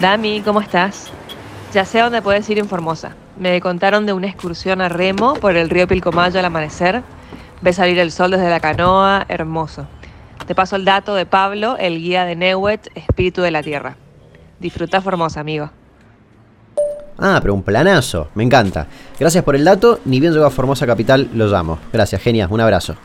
Dami, ¿cómo estás? Ya sé a dónde puedes ir en Formosa. Me contaron de una excursión a remo por el río Pilcomayo al amanecer. Ves salir el sol desde la canoa, hermoso. Te paso el dato de Pablo, el guía de Neuet, Espíritu de la Tierra. Disfruta Formosa, amigo. Ah, pero un planazo, me encanta. Gracias por el dato, ni bien llego a Formosa Capital, lo llamo. Gracias, genia, un abrazo.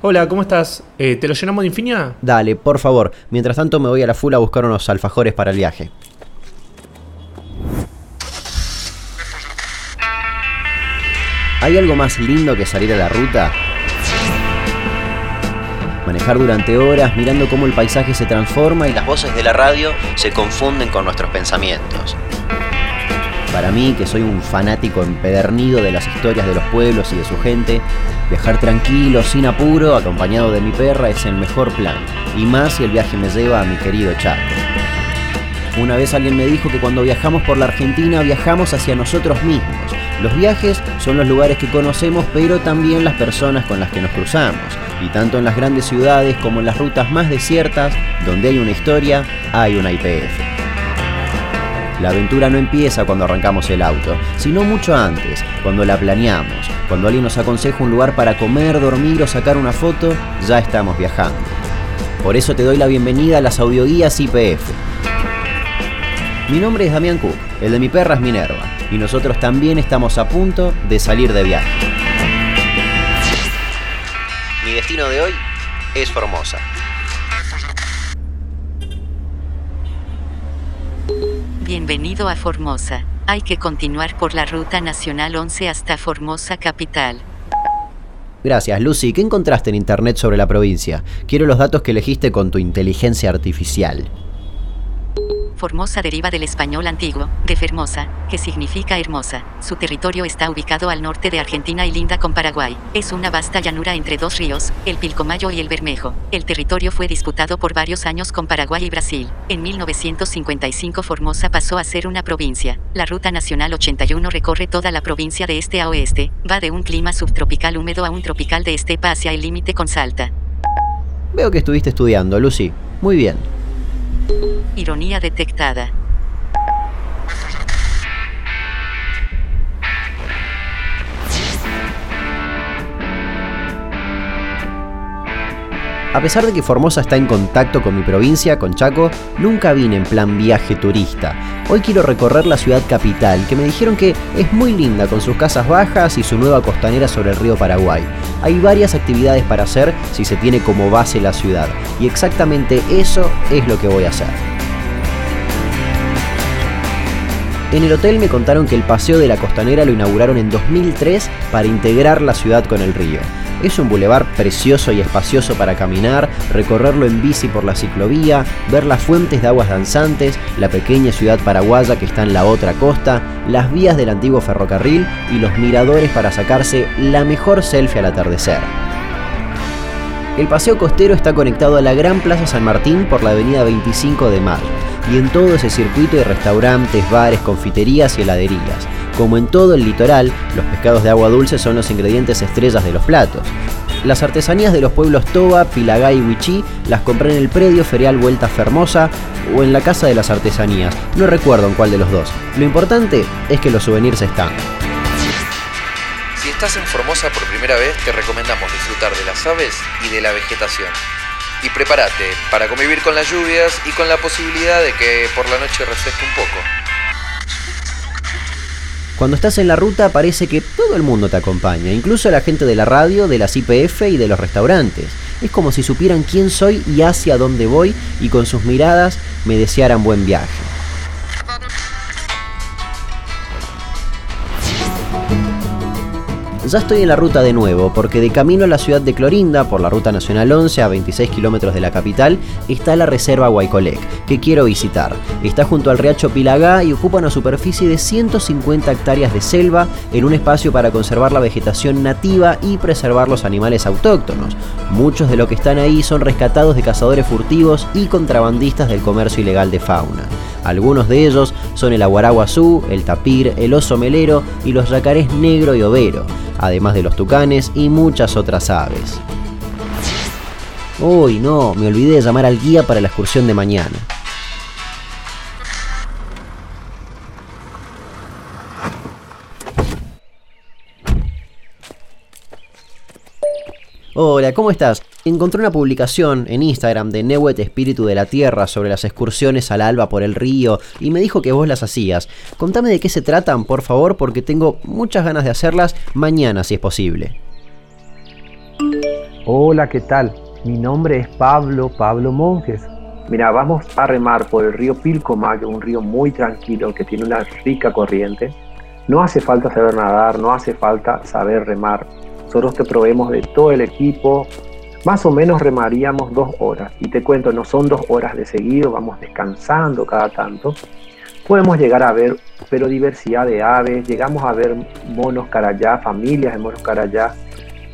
Hola, ¿cómo estás? Eh, ¿Te lo llenamos de Infinia? Dale, por favor. Mientras tanto me voy a la fula a buscar unos alfajores para el viaje. ¿Hay algo más lindo que salir a la ruta? Manejar durante horas mirando cómo el paisaje se transforma y las voces de la radio se confunden con nuestros pensamientos. Para mí, que soy un fanático empedernido de las historias de los pueblos y de su gente, viajar tranquilo, sin apuro, acompañado de mi perra, es el mejor plan. Y más si el viaje me lleva a mi querido Chaco. Una vez alguien me dijo que cuando viajamos por la Argentina viajamos hacia nosotros mismos. Los viajes son los lugares que conocemos, pero también las personas con las que nos cruzamos. Y tanto en las grandes ciudades como en las rutas más desiertas, donde hay una historia, hay una IPF. La aventura no empieza cuando arrancamos el auto, sino mucho antes, cuando la planeamos. Cuando alguien nos aconseja un lugar para comer, dormir o sacar una foto, ya estamos viajando. Por eso te doy la bienvenida a las audioguías IPF. Mi nombre es Damián Cook, el de mi perra es Minerva, y nosotros también estamos a punto de salir de viaje. Mi destino de hoy es Formosa. Bienvenido a Formosa. Hay que continuar por la Ruta Nacional 11 hasta Formosa Capital. Gracias, Lucy. ¿Qué encontraste en internet sobre la provincia? Quiero los datos que elegiste con tu inteligencia artificial. Formosa deriva del español antiguo, de Fermosa, que significa hermosa. Su territorio está ubicado al norte de Argentina y linda con Paraguay. Es una vasta llanura entre dos ríos, el Pilcomayo y el Bermejo. El territorio fue disputado por varios años con Paraguay y Brasil. En 1955 Formosa pasó a ser una provincia. La Ruta Nacional 81 recorre toda la provincia de este a oeste, va de un clima subtropical húmedo a un tropical de estepa hacia el límite con Salta. Veo que estuviste estudiando, Lucy. Muy bien. Ironía detectada. A pesar de que Formosa está en contacto con mi provincia, con Chaco, nunca vine en plan viaje turista. Hoy quiero recorrer la ciudad capital, que me dijeron que es muy linda con sus casas bajas y su nueva costanera sobre el río Paraguay. Hay varias actividades para hacer si se tiene como base la ciudad, y exactamente eso es lo que voy a hacer. En el hotel me contaron que el paseo de la costanera lo inauguraron en 2003 para integrar la ciudad con el río. Es un bulevar precioso y espacioso para caminar, recorrerlo en bici por la ciclovía, ver las fuentes de aguas danzantes, la pequeña ciudad paraguaya que está en la otra costa, las vías del antiguo ferrocarril y los miradores para sacarse la mejor selfie al atardecer. El paseo costero está conectado a la Gran Plaza San Martín por la avenida 25 de Mayo y en todo ese circuito hay restaurantes, bares, confiterías y heladerías. Como en todo el litoral, los pescados de agua dulce son los ingredientes estrellas de los platos. Las artesanías de los pueblos Toba, Pilagay y Huichí las compré en el predio ferial Vuelta Fermosa o en la Casa de las Artesanías. No recuerdo en cuál de los dos. Lo importante es que los souvenirs están. Si estás en Formosa por primera vez, te recomendamos disfrutar de las aves y de la vegetación. Y prepárate para convivir con las lluvias y con la posibilidad de que por la noche refresque un poco. Cuando estás en la ruta parece que todo el mundo te acompaña, incluso la gente de la radio, de las IPF y de los restaurantes. Es como si supieran quién soy y hacia dónde voy y con sus miradas me desearan buen viaje. Ya estoy en la ruta de nuevo, porque de camino a la ciudad de Clorinda, por la ruta nacional 11 a 26 kilómetros de la capital, está la reserva Guaycolec, que quiero visitar. Está junto al riacho Pilagá y ocupa una superficie de 150 hectáreas de selva en un espacio para conservar la vegetación nativa y preservar los animales autóctonos. Muchos de los que están ahí son rescatados de cazadores furtivos y contrabandistas del comercio ilegal de fauna. Algunos de ellos son el aguaraguazú, el tapir, el oso melero y los yacarés negro y overo además de los tucanes y muchas otras aves. Uy, no, me olvidé de llamar al guía para la excursión de mañana. Hola, ¿cómo estás? Encontré una publicación en Instagram de Newet Espíritu de la Tierra sobre las excursiones al alba por el río y me dijo que vos las hacías. Contame de qué se tratan, por favor, porque tengo muchas ganas de hacerlas mañana si es posible. Hola, ¿qué tal? Mi nombre es Pablo, Pablo Monjes. Mira, vamos a remar por el río Pilcomayo, un río muy tranquilo que tiene una rica corriente. No hace falta saber nadar, no hace falta saber remar. Nosotros te proveemos de todo el equipo. Más o menos remaríamos dos horas. Y te cuento, no son dos horas de seguido, vamos descansando cada tanto. Podemos llegar a ver, pero diversidad de aves. Llegamos a ver monos carayá, familias de monos carayá.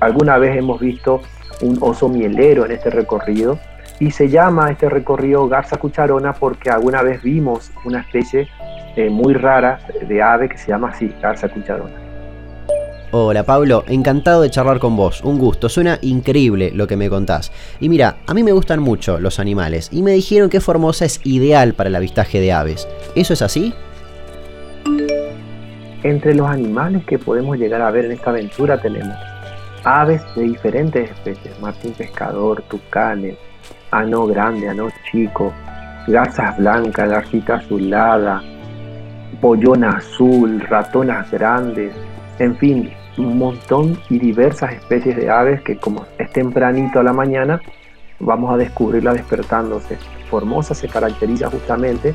Alguna vez hemos visto un oso mielero en este recorrido. Y se llama este recorrido Garza Cucharona porque alguna vez vimos una especie eh, muy rara de ave que se llama así, Garza Cucharona. Hola Pablo, encantado de charlar con vos, un gusto, suena increíble lo que me contás. Y mira, a mí me gustan mucho los animales y me dijeron que Formosa es ideal para el avistaje de aves. ¿Eso es así? Entre los animales que podemos llegar a ver en esta aventura tenemos aves de diferentes especies, martín pescador, tucanes, ano grande, ano chico, garzas blancas, garcita azulada, pollona azul, ratonas grandes, en fin, un montón y diversas especies de aves que como es tempranito a la mañana, vamos a descubrirla despertándose. Formosa se caracteriza justamente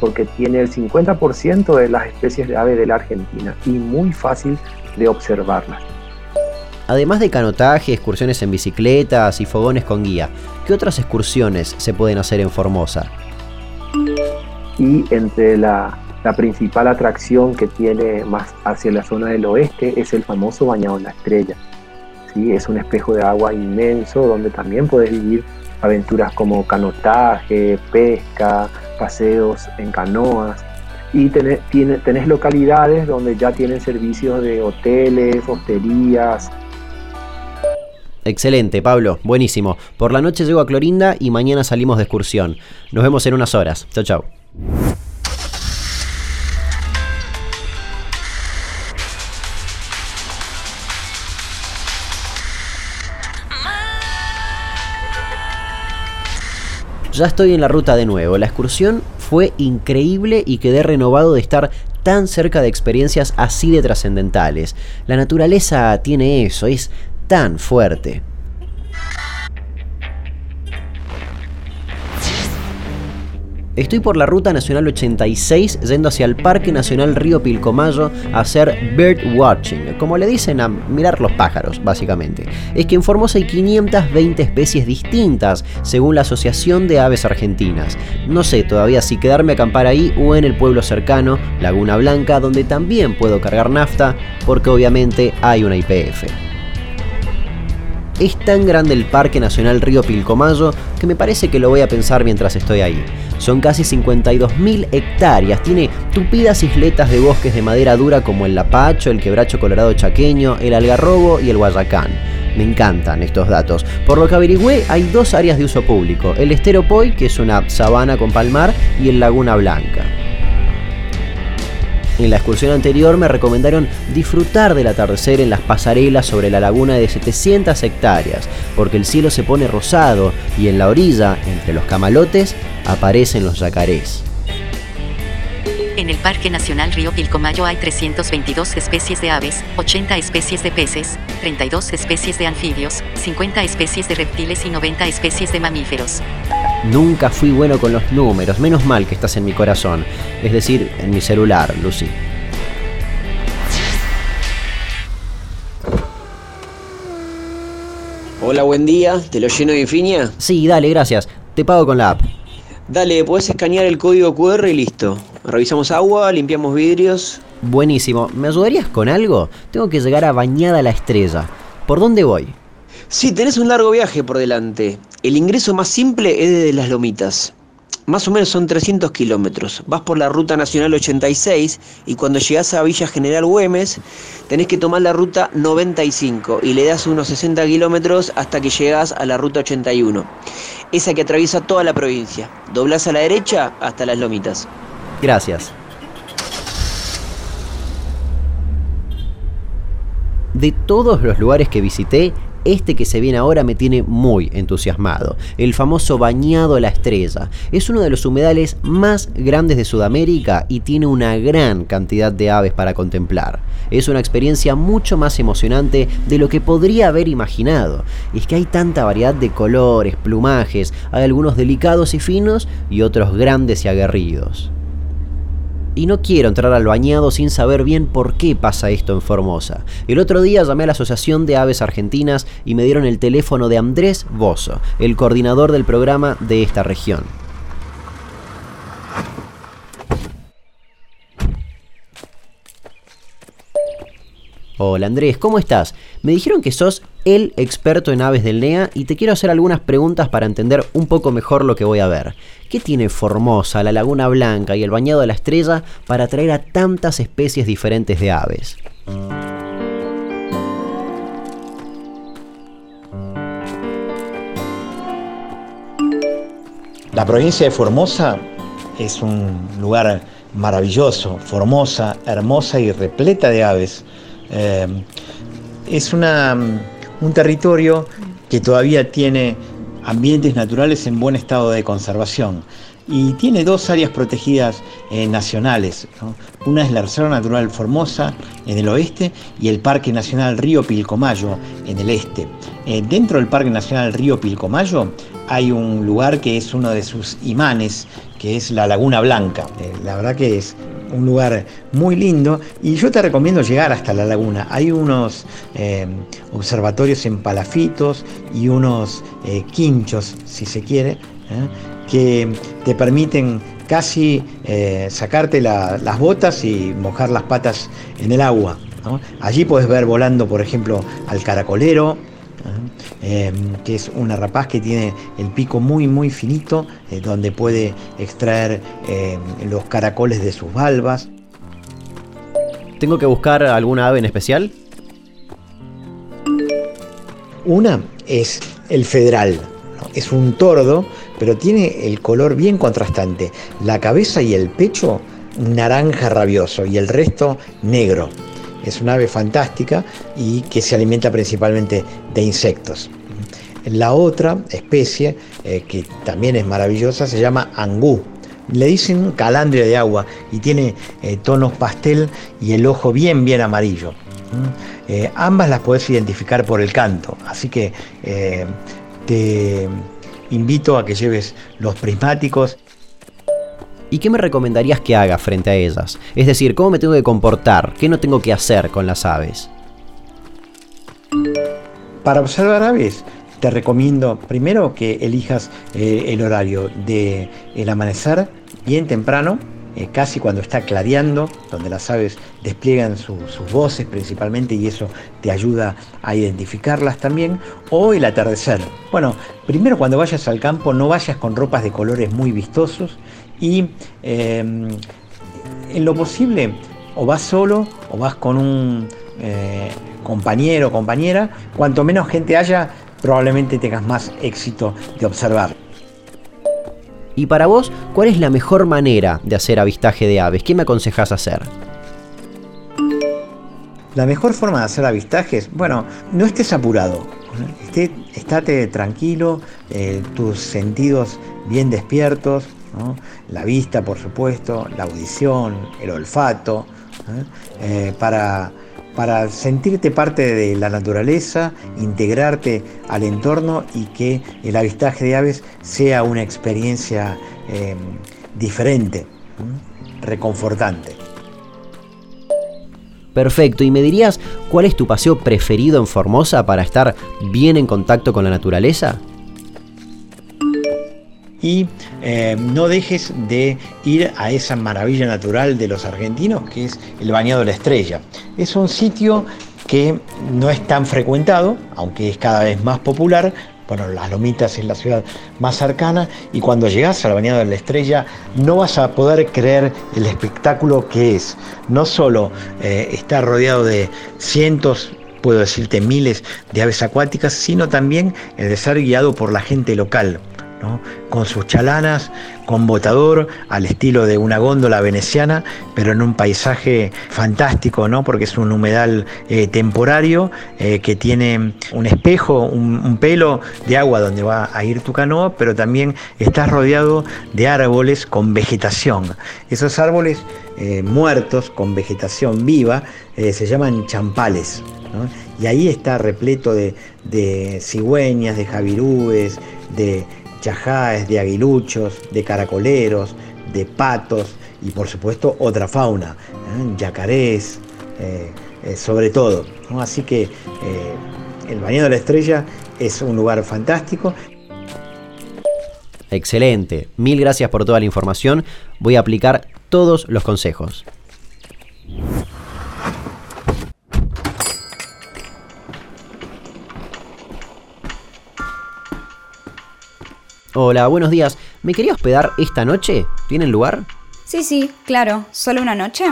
porque tiene el 50% de las especies de aves de la Argentina y muy fácil de observarlas. Además de canotaje, excursiones en bicicletas y fogones con guía, ¿qué otras excursiones se pueden hacer en Formosa? Y entre la la principal atracción que tiene más hacia la zona del oeste es el famoso Bañado en la Estrella. ¿sí? Es un espejo de agua inmenso donde también puedes vivir aventuras como canotaje, pesca, paseos en canoas. Y tenés, tenés localidades donde ya tienen servicios de hoteles, hosterías, Excelente, Pablo, buenísimo. Por la noche llego a Clorinda y mañana salimos de excursión. Nos vemos en unas horas. Chao, chao. Ya estoy en la ruta de nuevo. La excursión fue increíble y quedé renovado de estar tan cerca de experiencias así de trascendentales. La naturaleza tiene eso, es tan fuerte. Estoy por la Ruta Nacional 86 yendo hacia el Parque Nacional Río Pilcomayo a hacer bird watching, como le dicen a mirar los pájaros, básicamente. Es que en Formosa hay 520 especies distintas, según la Asociación de Aves Argentinas. No sé todavía si quedarme a acampar ahí o en el pueblo cercano, Laguna Blanca, donde también puedo cargar nafta, porque obviamente hay una IPF. Es tan grande el Parque Nacional Río Pilcomayo que me parece que lo voy a pensar mientras estoy ahí. Son casi 52.000 hectáreas, tiene tupidas isletas de bosques de madera dura como el Lapacho, el Quebracho Colorado Chaqueño, el Algarrobo y el Guayacán. Me encantan estos datos. Por lo que averigüé, hay dos áreas de uso público, el Estero Poi, que es una sabana con palmar, y el Laguna Blanca. En la excursión anterior me recomendaron disfrutar del atardecer en las pasarelas sobre la laguna de 700 hectáreas, porque el cielo se pone rosado y en la orilla, entre los camalotes, aparecen los yacarés. En el Parque Nacional Río Pilcomayo hay 322 especies de aves, 80 especies de peces, 32 especies de anfibios, 50 especies de reptiles y 90 especies de mamíferos. Nunca fui bueno con los números, menos mal que estás en mi corazón, es decir, en mi celular, Lucy. Hola, buen día, ¿te lo lleno de infinia? Sí, dale, gracias. Te pago con la app. Dale, puedes escanear el código QR y listo. Revisamos agua, limpiamos vidrios. Buenísimo. ¿Me ayudarías con algo? Tengo que llegar a Bañada la Estrella. ¿Por dónde voy? Sí, tenés un largo viaje por delante. El ingreso más simple es desde las lomitas. Más o menos son 300 kilómetros. Vas por la ruta nacional 86 y cuando llegas a Villa General Güemes tenés que tomar la ruta 95 y le das unos 60 kilómetros hasta que llegas a la ruta 81. Esa que atraviesa toda la provincia. Doblas a la derecha hasta las lomitas. Gracias. De todos los lugares que visité, este que se viene ahora me tiene muy entusiasmado. El famoso Bañado La Estrella. Es uno de los humedales más grandes de Sudamérica y tiene una gran cantidad de aves para contemplar. Es una experiencia mucho más emocionante de lo que podría haber imaginado. Es que hay tanta variedad de colores, plumajes, hay algunos delicados y finos y otros grandes y aguerridos y no quiero entrar al bañado sin saber bien por qué pasa esto en Formosa. El otro día llamé a la Asociación de Aves Argentinas y me dieron el teléfono de Andrés Bozo, el coordinador del programa de esta región. Hola Andrés, ¿cómo estás? Me dijeron que sos el experto en aves del NEA y te quiero hacer algunas preguntas para entender un poco mejor lo que voy a ver. ¿Qué tiene Formosa, la Laguna Blanca y el Bañado de la Estrella para atraer a tantas especies diferentes de aves? La provincia de Formosa es un lugar maravilloso, formosa, hermosa y repleta de aves. Eh, es una, un territorio que todavía tiene ambientes naturales en buen estado de conservación y tiene dos áreas protegidas eh, nacionales. Una es la Reserva Natural Formosa en el oeste y el Parque Nacional Río Pilcomayo en el este. Eh, dentro del Parque Nacional Río Pilcomayo hay un lugar que es uno de sus imanes, que es la Laguna Blanca. la verdad que es un lugar muy lindo y yo te recomiendo llegar hasta la laguna. Hay unos eh, observatorios en palafitos y unos eh, quinchos, si se quiere, ¿eh? que te permiten casi sacarte las botas y mojar las patas en el agua. Allí puedes ver volando, por ejemplo, al caracolero, Em, que es una rapaz que tiene el pico muy muy finito, eh, donde puede extraer em, los caracoles de sus valvas. ¿Tengo que buscar alguna ave en especial? Una es el federal, es un tordo, pero tiene el color bien contrastante. La cabeza y el pecho naranja rabioso y el resto negro es una ave fantástica y que se alimenta principalmente de insectos. La otra especie, eh, que también es maravillosa, se llama angú. Le dicen calandria de agua y tiene eh, tonos pastel y el ojo bien, bien amarillo. ¿Mm? Eh, ambas las puedes identificar por el canto, así que te invito a que lleves los prismáticos ¿Y qué me recomendarías que haga frente a ellas? Es decir, ¿cómo me tengo que comportar? ¿Qué no tengo que hacer con las aves? Para observar aves, te recomiendo primero que elijas eh, el horario del el amanecer bien temprano, eh, casi cuando está clareando, donde las aves despliegan sus voces principalmente y eso te ayuda a identificarlas también, o el atardecer. Bueno, primero cuando vayas al campo no vayas con ropas de colores muy vistosos y em, en lo posible o vas solo o vas con un eh, compañero o compañera, cuanto menos gente haya, probablemente tengas más éxito de observar. Y para vos, ¿cuál es la mejor manera de hacer avistaje de aves? ¿Qué me aconsejas hacer? La mejor forma de hacer avistajes, bueno, no estés apurado, Esté, estate tranquilo, eh, tus sentidos bien despiertos, la vista por supuesto, la audición, el olfato, ¿eh? para, para sentirte parte de la naturaleza, integrarte al entorno y que el avistaje de aves sea una experiencia em, diferente, reconfortante. Perfecto, ¿y me dirías cuál es tu paseo preferido en Formosa para estar bien en contacto con la naturaleza? Y eh, no dejes de ir a esa maravilla natural de los argentinos que es el Bañado de la Estrella. Es un sitio que no es tan frecuentado, aunque es cada vez más popular, bueno, Las Lomitas es la ciudad más cercana y cuando llegas a la Bañada de la Estrella no vas a poder creer el espectáculo que es. No solo eh, está rodeado de cientos puedo decirte miles de aves acuáticas, sino también el de ser guiado por la gente local con sus chalanas, con botador, al estilo de una góndola veneciana, pero en un paisaje fantástico, ¿no? porque es un humedal eh, temporario eh, que tiene un espejo, un, pelo de agua donde va a ir tu canoa, pero también estás rodeado de árboles con vegetación. Esos árboles eh, muertos con vegetación viva se llaman champales. Y ahí está repleto de, de cigüeñas, de javirúes, de chajáes, de aguiluchos, de caracoleros, de patos y por supuesto otra fauna, ¿eh? yacarés, eh, eh, sobre todo. Así que el Bañado de la Estrella es un lugar fantástico. Excelente, mil gracias por toda la información. Voy a aplicar todos los consejos. Hola, buenos días. ¿Me quería hospedar esta noche? ¿Tienen lugar? Sí, sí, claro. ¿Solo una noche?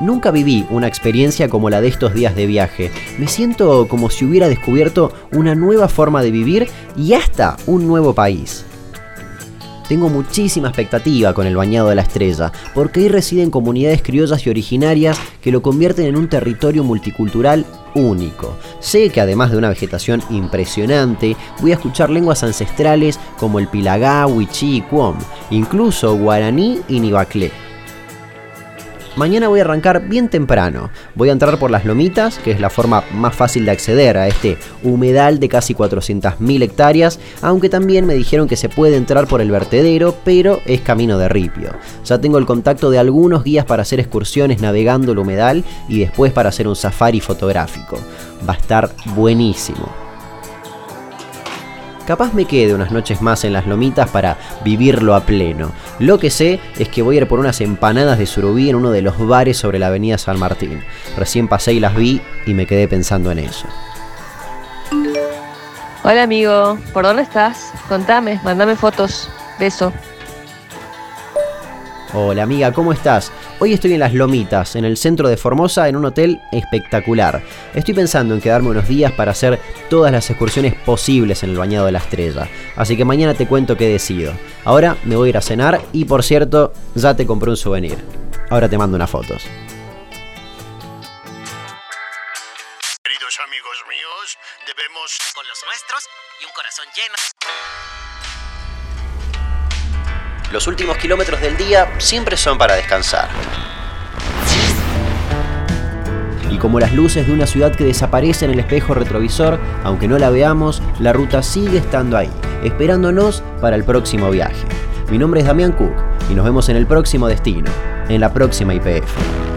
Nunca viví una experiencia como la de estos días de viaje. Me siento como si hubiera descubierto una nueva forma de vivir y hasta un nuevo país. Tengo muchísima expectativa con el Bañado de la Estrella, porque ahí residen comunidades criollas y originarias que lo convierten en un territorio multicultural único. Sé que además de una vegetación impresionante, voy a escuchar lenguas ancestrales como el pilagá, wichí y cuom, incluso guaraní y nibaclé. Mañana voy a arrancar bien temprano. Voy a entrar por las lomitas, que es la forma más fácil de acceder a este humedal de casi 400.000 hectáreas, aunque también me dijeron que se puede entrar por el vertedero, pero es camino de ripio. Ya tengo el contacto de algunos guías para hacer excursiones navegando el humedal y después para hacer un safari fotográfico. Va a estar buenísimo. Capaz me quede unas noches más en las lomitas para vivirlo a pleno. Lo que sé es que voy a ir por unas empanadas de surubí en uno de los bares sobre la avenida San Martín. Recién pasé y las vi y me quedé pensando en eso. Hola amigo, ¿por dónde estás? Contame, mandame fotos. Beso. Hola amiga, ¿cómo estás? Hoy estoy en Las Lomitas, en el centro de Formosa, en un hotel espectacular. Estoy pensando en quedarme unos días para hacer todas las excursiones posibles en el Bañado de la Estrella. Así que mañana te cuento qué decido. Ahora me voy a ir a cenar y por cierto, ya te compré un souvenir. Ahora te mando unas fotos. Queridos amigos míos, debemos con los nuestros y un corazón lleno. Los últimos kilómetros del día siempre son para descansar. Y como las luces de una ciudad que desaparece en el espejo retrovisor, aunque no la veamos, la ruta sigue estando ahí, esperándonos para el próximo viaje. Mi nombre es Damián Cook y nos vemos en el próximo destino, en la próxima IPF.